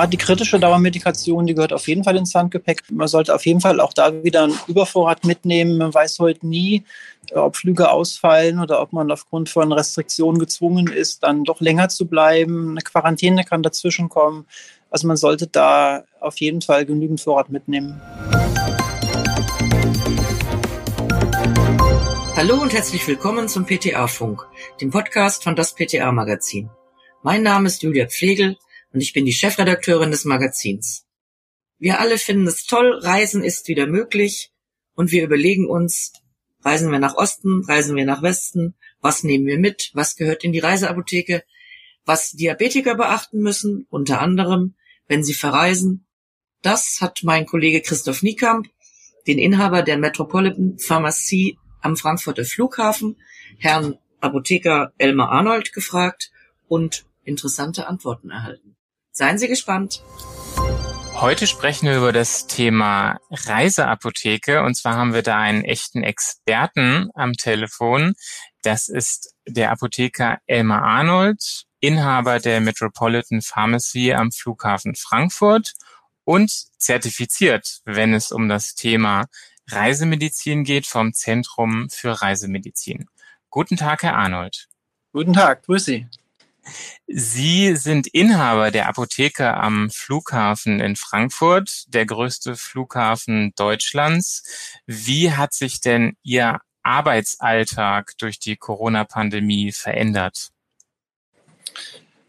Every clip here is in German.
gerade die kritische Dauermedikation, die gehört auf jeden Fall ins Handgepäck. Man sollte auf jeden Fall auch da wieder einen Übervorrat mitnehmen. Man weiß heute nie, ob Flüge ausfallen oder ob man aufgrund von Restriktionen gezwungen ist, dann doch länger zu bleiben. Eine Quarantäne kann dazwischen kommen. Also man sollte da auf jeden Fall genügend Vorrat mitnehmen. Hallo und herzlich willkommen zum PTA-Funk, dem Podcast von das PTA-Magazin. Mein Name ist Julia Pflegel und ich bin die Chefredakteurin des Magazins. Wir alle finden es toll, Reisen ist wieder möglich und wir überlegen uns, reisen wir nach Osten, reisen wir nach Westen, was nehmen wir mit, was gehört in die Reiseapotheke, was Diabetiker beachten müssen, unter anderem, wenn sie verreisen. Das hat mein Kollege Christoph Niekamp, den Inhaber der Metropolitan Pharmacie am Frankfurter Flughafen, Herrn Apotheker Elmar Arnold gefragt und interessante Antworten erhalten. Seien Sie gespannt. Heute sprechen wir über das Thema Reiseapotheke und zwar haben wir da einen echten Experten am Telefon. Das ist der Apotheker Elmar Arnold, Inhaber der Metropolitan Pharmacy am Flughafen Frankfurt und zertifiziert, wenn es um das Thema Reisemedizin geht vom Zentrum für Reisemedizin. Guten Tag, Herr Arnold. Guten Tag, grüß Sie. Sie sind Inhaber der Apotheke am Flughafen in Frankfurt, der größte Flughafen Deutschlands. Wie hat sich denn Ihr Arbeitsalltag durch die Corona-Pandemie verändert?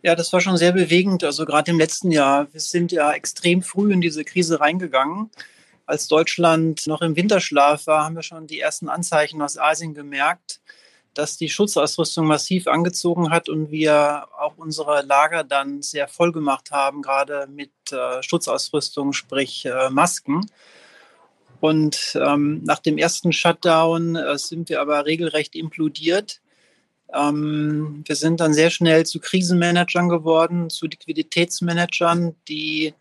Ja, das war schon sehr bewegend. Also gerade im letzten Jahr. Wir sind ja extrem früh in diese Krise reingegangen. Als Deutschland noch im Winterschlaf war, haben wir schon die ersten Anzeichen aus Asien gemerkt dass die Schutzausrüstung massiv angezogen hat und wir auch unsere Lager dann sehr voll gemacht haben, gerade mit äh, Schutzausrüstung, sprich äh, Masken. Und ähm, nach dem ersten Shutdown äh, sind wir aber regelrecht implodiert. Ähm, wir sind dann sehr schnell zu Krisenmanagern geworden, zu Liquiditätsmanagern, die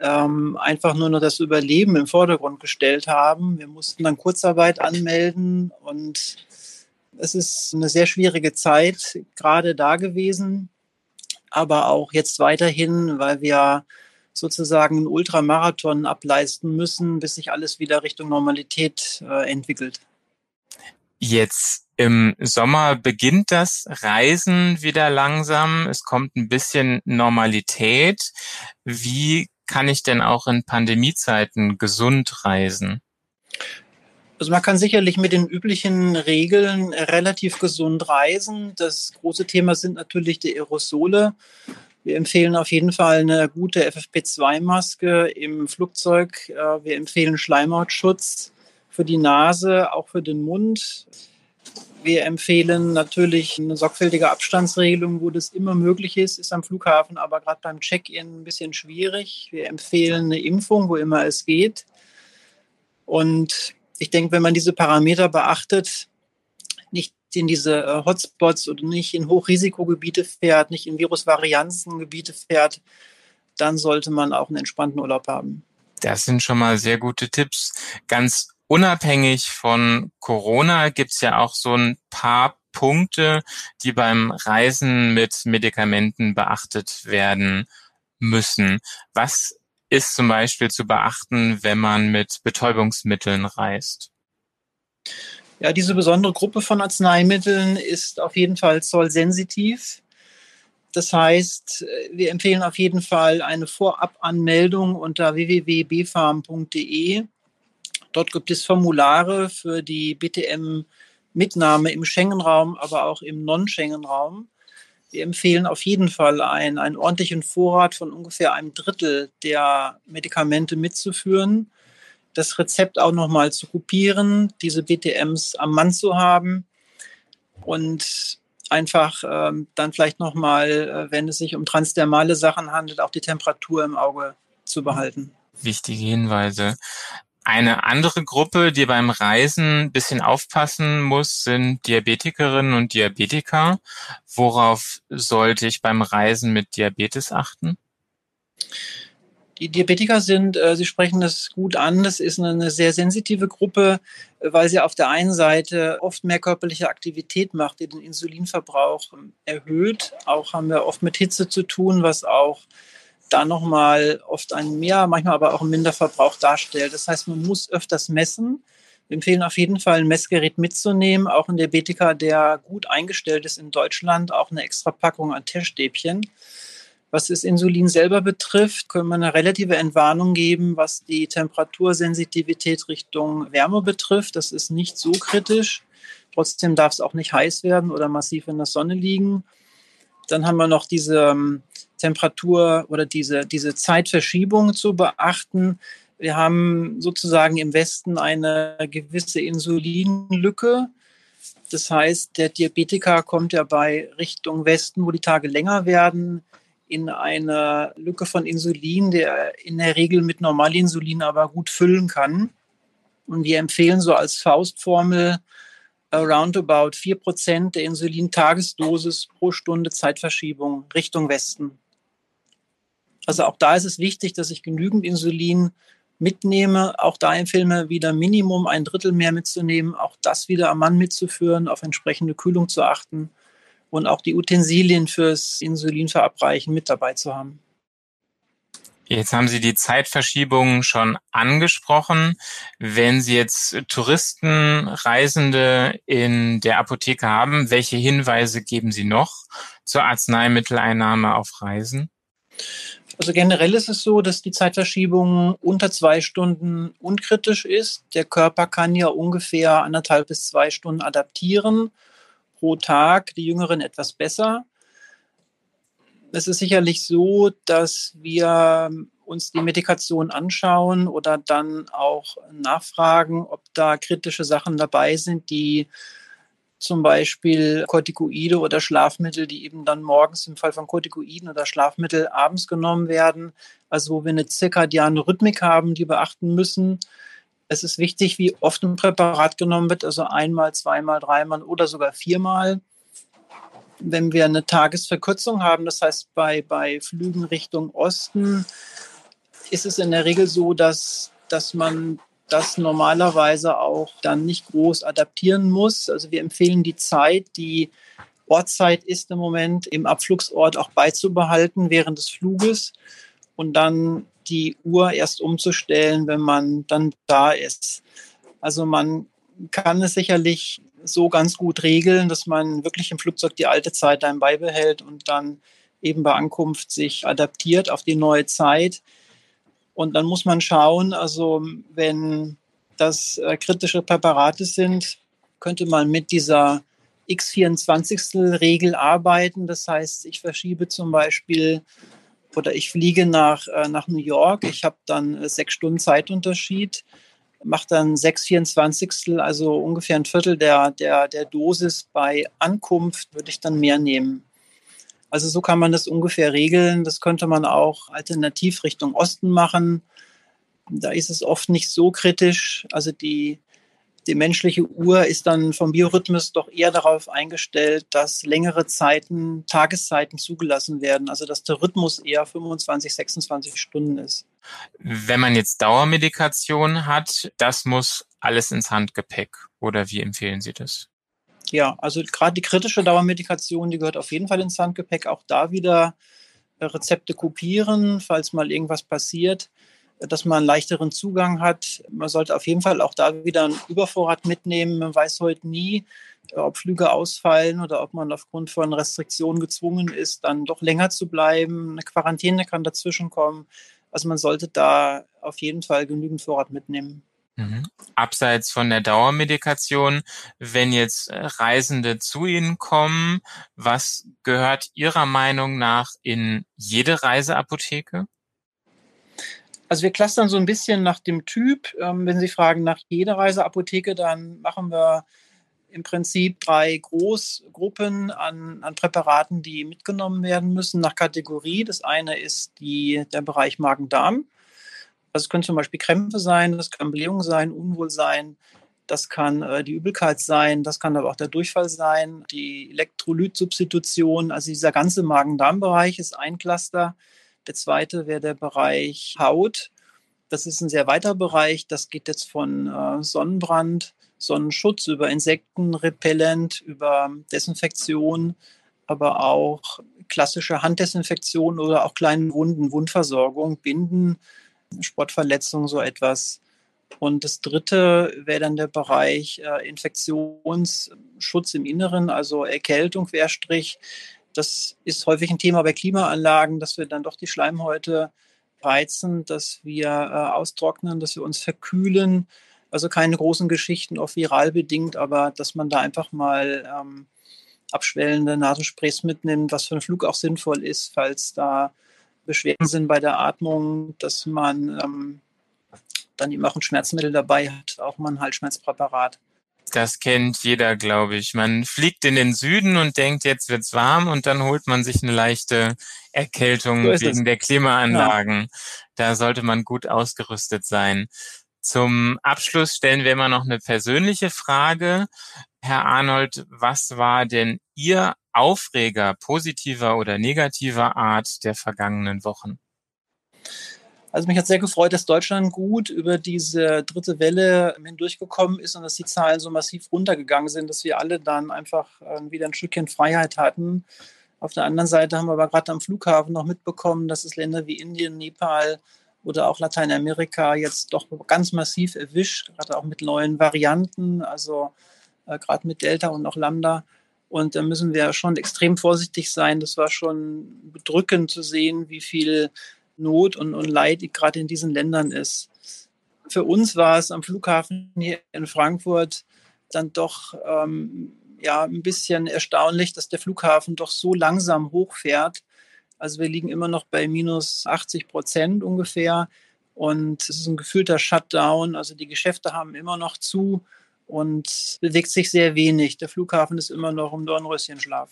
ähm, einfach nur noch das Überleben im Vordergrund gestellt haben. Wir mussten dann Kurzarbeit anmelden und es ist eine sehr schwierige Zeit gerade da gewesen, aber auch jetzt weiterhin, weil wir sozusagen einen Ultramarathon ableisten müssen, bis sich alles wieder Richtung Normalität äh, entwickelt. Jetzt im Sommer beginnt das Reisen wieder langsam. Es kommt ein bisschen Normalität. Wie kann ich denn auch in Pandemiezeiten gesund reisen? Also man kann sicherlich mit den üblichen Regeln relativ gesund reisen. Das große Thema sind natürlich die Aerosole. Wir empfehlen auf jeden Fall eine gute FFP2-Maske im Flugzeug. Äh, wir empfehlen Schleimhautschutz für die Nase, auch für den Mund. Wir empfehlen natürlich eine sorgfältige Abstandsregelung, wo das immer möglich ist, ist am Flughafen, aber gerade beim Check-in ein bisschen schwierig. Wir empfehlen eine Impfung, wo immer es geht. Und ich denke, wenn man diese Parameter beachtet, nicht in diese äh, Hotspots oder nicht in Hochrisikogebiete fährt, nicht in Virusvarianzengebiete fährt, dann sollte man auch einen entspannten Urlaub haben. Das sind schon mal sehr gute Tipps. Ganz unabhängig von Corona gibt's ja auch so ein paar Punkte, die beim Reisen mit Medikamenten beachtet werden müssen. Was ist zum Beispiel zu beachten, wenn man mit Betäubungsmitteln reist? Ja, diese besondere Gruppe von Arzneimitteln ist auf jeden Fall zollsensitiv. Das heißt, wir empfehlen auf jeden Fall eine Vorabanmeldung unter www.bfarm.de. Dort gibt es Formulare für die BTM-Mitnahme im Schengen-Raum, aber auch im Non-Schengen-Raum. Wir empfehlen auf jeden Fall einen, einen ordentlichen Vorrat von ungefähr einem Drittel der Medikamente mitzuführen, das Rezept auch nochmal zu kopieren, diese BTMs am Mann zu haben und einfach ähm, dann vielleicht nochmal, äh, wenn es sich um transdermale Sachen handelt, auch die Temperatur im Auge zu behalten. Wichtige Hinweise. Eine andere Gruppe, die beim Reisen ein bisschen aufpassen muss, sind Diabetikerinnen und Diabetiker. Worauf sollte ich beim Reisen mit Diabetes achten? Die Diabetiker sind, äh, Sie sprechen das gut an, das ist eine sehr sensitive Gruppe, weil sie auf der einen Seite oft mehr körperliche Aktivität macht, die den Insulinverbrauch erhöht. Auch haben wir oft mit Hitze zu tun, was auch da nochmal oft ein mehr, manchmal aber auch ein Minderverbrauch darstellt. Das heißt, man muss öfters messen. Wir empfehlen auf jeden Fall ein Messgerät mitzunehmen, auch in der BTK, der gut eingestellt ist in Deutschland, auch eine extra Packung an Teststäbchen. Was das Insulin selber betrifft, können wir eine relative Entwarnung geben, was die Temperatursensitivität Richtung Wärme betrifft. Das ist nicht so kritisch. Trotzdem darf es auch nicht heiß werden oder massiv in der Sonne liegen. Dann haben wir noch diese ähm, Temperatur oder diese, diese Zeitverschiebung zu beachten. Wir haben sozusagen im Westen eine gewisse Insulinlücke. Das heißt, der Diabetiker kommt ja bei Richtung Westen, wo die Tage länger werden, in eine Lücke von Insulin, der in der Regel mit Normalinsulin aber gut füllen kann. Und wir empfehlen so als Faustformel around about 4% der Insulin-Tagesdosis pro Stunde Zeitverschiebung Richtung Westen. Also auch da ist es wichtig, dass ich genügend Insulin mitnehme. Auch da empfehlen wir wieder Minimum ein Drittel mehr mitzunehmen. Auch das wieder am Mann mitzuführen, auf entsprechende Kühlung zu achten und auch die Utensilien fürs Insulin verabreichen mit dabei zu haben. Jetzt haben Sie die Zeitverschiebung schon angesprochen. Wenn Sie jetzt Touristen, Reisende in der Apotheke haben, welche Hinweise geben Sie noch zur Arzneimitteleinnahme auf Reisen? Also generell ist es so, dass die Zeitverschiebung unter zwei Stunden unkritisch ist. Der Körper kann ja ungefähr anderthalb bis zwei Stunden adaptieren pro Tag, die Jüngeren etwas besser. Es ist sicherlich so, dass wir uns die Medikation anschauen oder dann auch nachfragen, ob da kritische Sachen dabei sind, die zum Beispiel Corticoide oder Schlafmittel, die eben dann morgens im Fall von Corticoiden oder Schlafmittel abends genommen werden, also wo wir eine zirkadiane Rhythmik haben, die beachten müssen. Es ist wichtig, wie oft ein Präparat genommen wird, also einmal, zweimal, dreimal oder sogar viermal. Wenn wir eine Tagesverkürzung haben, das heißt bei, bei Flügen Richtung Osten, ist es in der Regel so, dass, dass man das normalerweise auch dann nicht groß adaptieren muss. Also wir empfehlen die Zeit, die Ortszeit ist im Moment im Abflugsort auch beizubehalten während des Fluges und dann die Uhr erst umzustellen, wenn man dann da ist. Also man kann es sicherlich so ganz gut regeln, dass man wirklich im Flugzeug die alte Zeit dann beibehält und dann eben bei Ankunft sich adaptiert auf die neue Zeit. Und dann muss man schauen, also wenn das äh, kritische Präparate sind, könnte man mit dieser X24-Regel arbeiten. Das heißt, ich verschiebe zum Beispiel oder ich fliege nach, äh, nach New York. Ich habe dann äh, sechs Stunden Zeitunterschied, mache dann sechs Vierundzwanzigstel, also ungefähr ein Viertel der, der, der Dosis. Bei Ankunft würde ich dann mehr nehmen. Also so kann man das ungefähr regeln. Das könnte man auch alternativ Richtung Osten machen. Da ist es oft nicht so kritisch. Also die, die menschliche Uhr ist dann vom Biorhythmus doch eher darauf eingestellt, dass längere Zeiten, Tageszeiten zugelassen werden. Also dass der Rhythmus eher 25, 26 Stunden ist. Wenn man jetzt Dauermedikation hat, das muss alles ins Handgepäck. Oder wie empfehlen Sie das? Ja, also gerade die kritische Dauermedikation, die gehört auf jeden Fall ins Handgepäck. Auch da wieder äh, Rezepte kopieren, falls mal irgendwas passiert dass man einen leichteren Zugang hat. Man sollte auf jeden Fall auch da wieder einen Übervorrat mitnehmen. Man weiß heute nie, ob Flüge ausfallen oder ob man aufgrund von Restriktionen gezwungen ist, dann doch länger zu bleiben. Eine Quarantäne kann dazwischen kommen. Also man sollte da auf jeden Fall genügend Vorrat mitnehmen. Mhm. Abseits von der Dauermedikation, wenn jetzt Reisende zu Ihnen kommen, was gehört Ihrer Meinung nach in jede Reiseapotheke? Also wir clustern so ein bisschen nach dem Typ. Ähm, wenn Sie fragen nach jeder Reiseapotheke, dann machen wir im Prinzip drei Großgruppen an, an Präparaten, die mitgenommen werden müssen nach Kategorie. Das eine ist die, der Bereich Magen-Darm. Das können zum Beispiel Krämpfe sein, das kann Blähung sein, Unwohlsein, das kann äh, die Übelkeit sein, das kann aber auch der Durchfall sein, die Elektrolytsubstitution. Also dieser ganze Magen-Darm-Bereich ist ein Cluster. Der zweite wäre der Bereich Haut. Das ist ein sehr weiter Bereich. Das geht jetzt von äh, Sonnenbrand, Sonnenschutz über Insektenrepellent, über Desinfektion, aber auch klassische Handdesinfektion oder auch kleine Wunden, Wundversorgung, Binden, Sportverletzungen, so etwas. Und das dritte wäre dann der Bereich äh, Infektionsschutz im Inneren, also Erkältung, Querstrich. Das ist häufig ein Thema bei Klimaanlagen, dass wir dann doch die Schleimhäute reizen, dass wir äh, austrocknen, dass wir uns verkühlen. Also keine großen Geschichten, auch viral bedingt, aber dass man da einfach mal ähm, abschwellende Nasensprays mitnimmt, was für einen Flug auch sinnvoll ist, falls da Beschwerden sind bei der Atmung, dass man ähm, dann eben auch ein Schmerzmittel dabei hat, auch mal ein Halsschmerzpräparat. Das kennt jeder, glaube ich. Man fliegt in den Süden und denkt, jetzt wird's warm und dann holt man sich eine leichte Erkältung so wegen es. der Klimaanlagen. Ja. Da sollte man gut ausgerüstet sein. Zum Abschluss stellen wir immer noch eine persönliche Frage. Herr Arnold, was war denn Ihr Aufreger positiver oder negativer Art der vergangenen Wochen? Also mich hat sehr gefreut, dass Deutschland gut über diese dritte Welle hindurchgekommen ist und dass die Zahlen so massiv runtergegangen sind, dass wir alle dann einfach ähm, wieder ein Stückchen Freiheit hatten. Auf der anderen Seite haben wir aber gerade am Flughafen noch mitbekommen, dass es Länder wie Indien, Nepal oder auch Lateinamerika jetzt doch ganz massiv erwischt, gerade auch mit neuen Varianten, also äh, gerade mit Delta und auch Lambda. Und da müssen wir schon extrem vorsichtig sein. Das war schon bedrückend zu sehen, wie viel Not und, und Leid gerade in diesen Ländern ist. Für uns war es am Flughafen hier in Frankfurt dann doch ähm, ja, ein bisschen erstaunlich, dass der Flughafen doch so langsam hochfährt. Also wir liegen immer noch bei minus 80 Prozent ungefähr. Und es ist ein gefühlter Shutdown. Also die Geschäfte haben immer noch zu und bewegt sich sehr wenig. Der Flughafen ist immer noch im Dornröschenschlaf.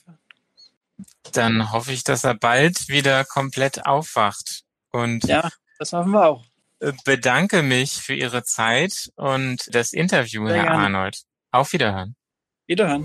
Dann hoffe ich, dass er bald wieder komplett aufwacht. Und ja, das hoffen wir auch. Äh, bedanke mich für Ihre Zeit und das Interview, Sehr Herr gerne. Arnold. Auf Wiederhören. Wiederhören.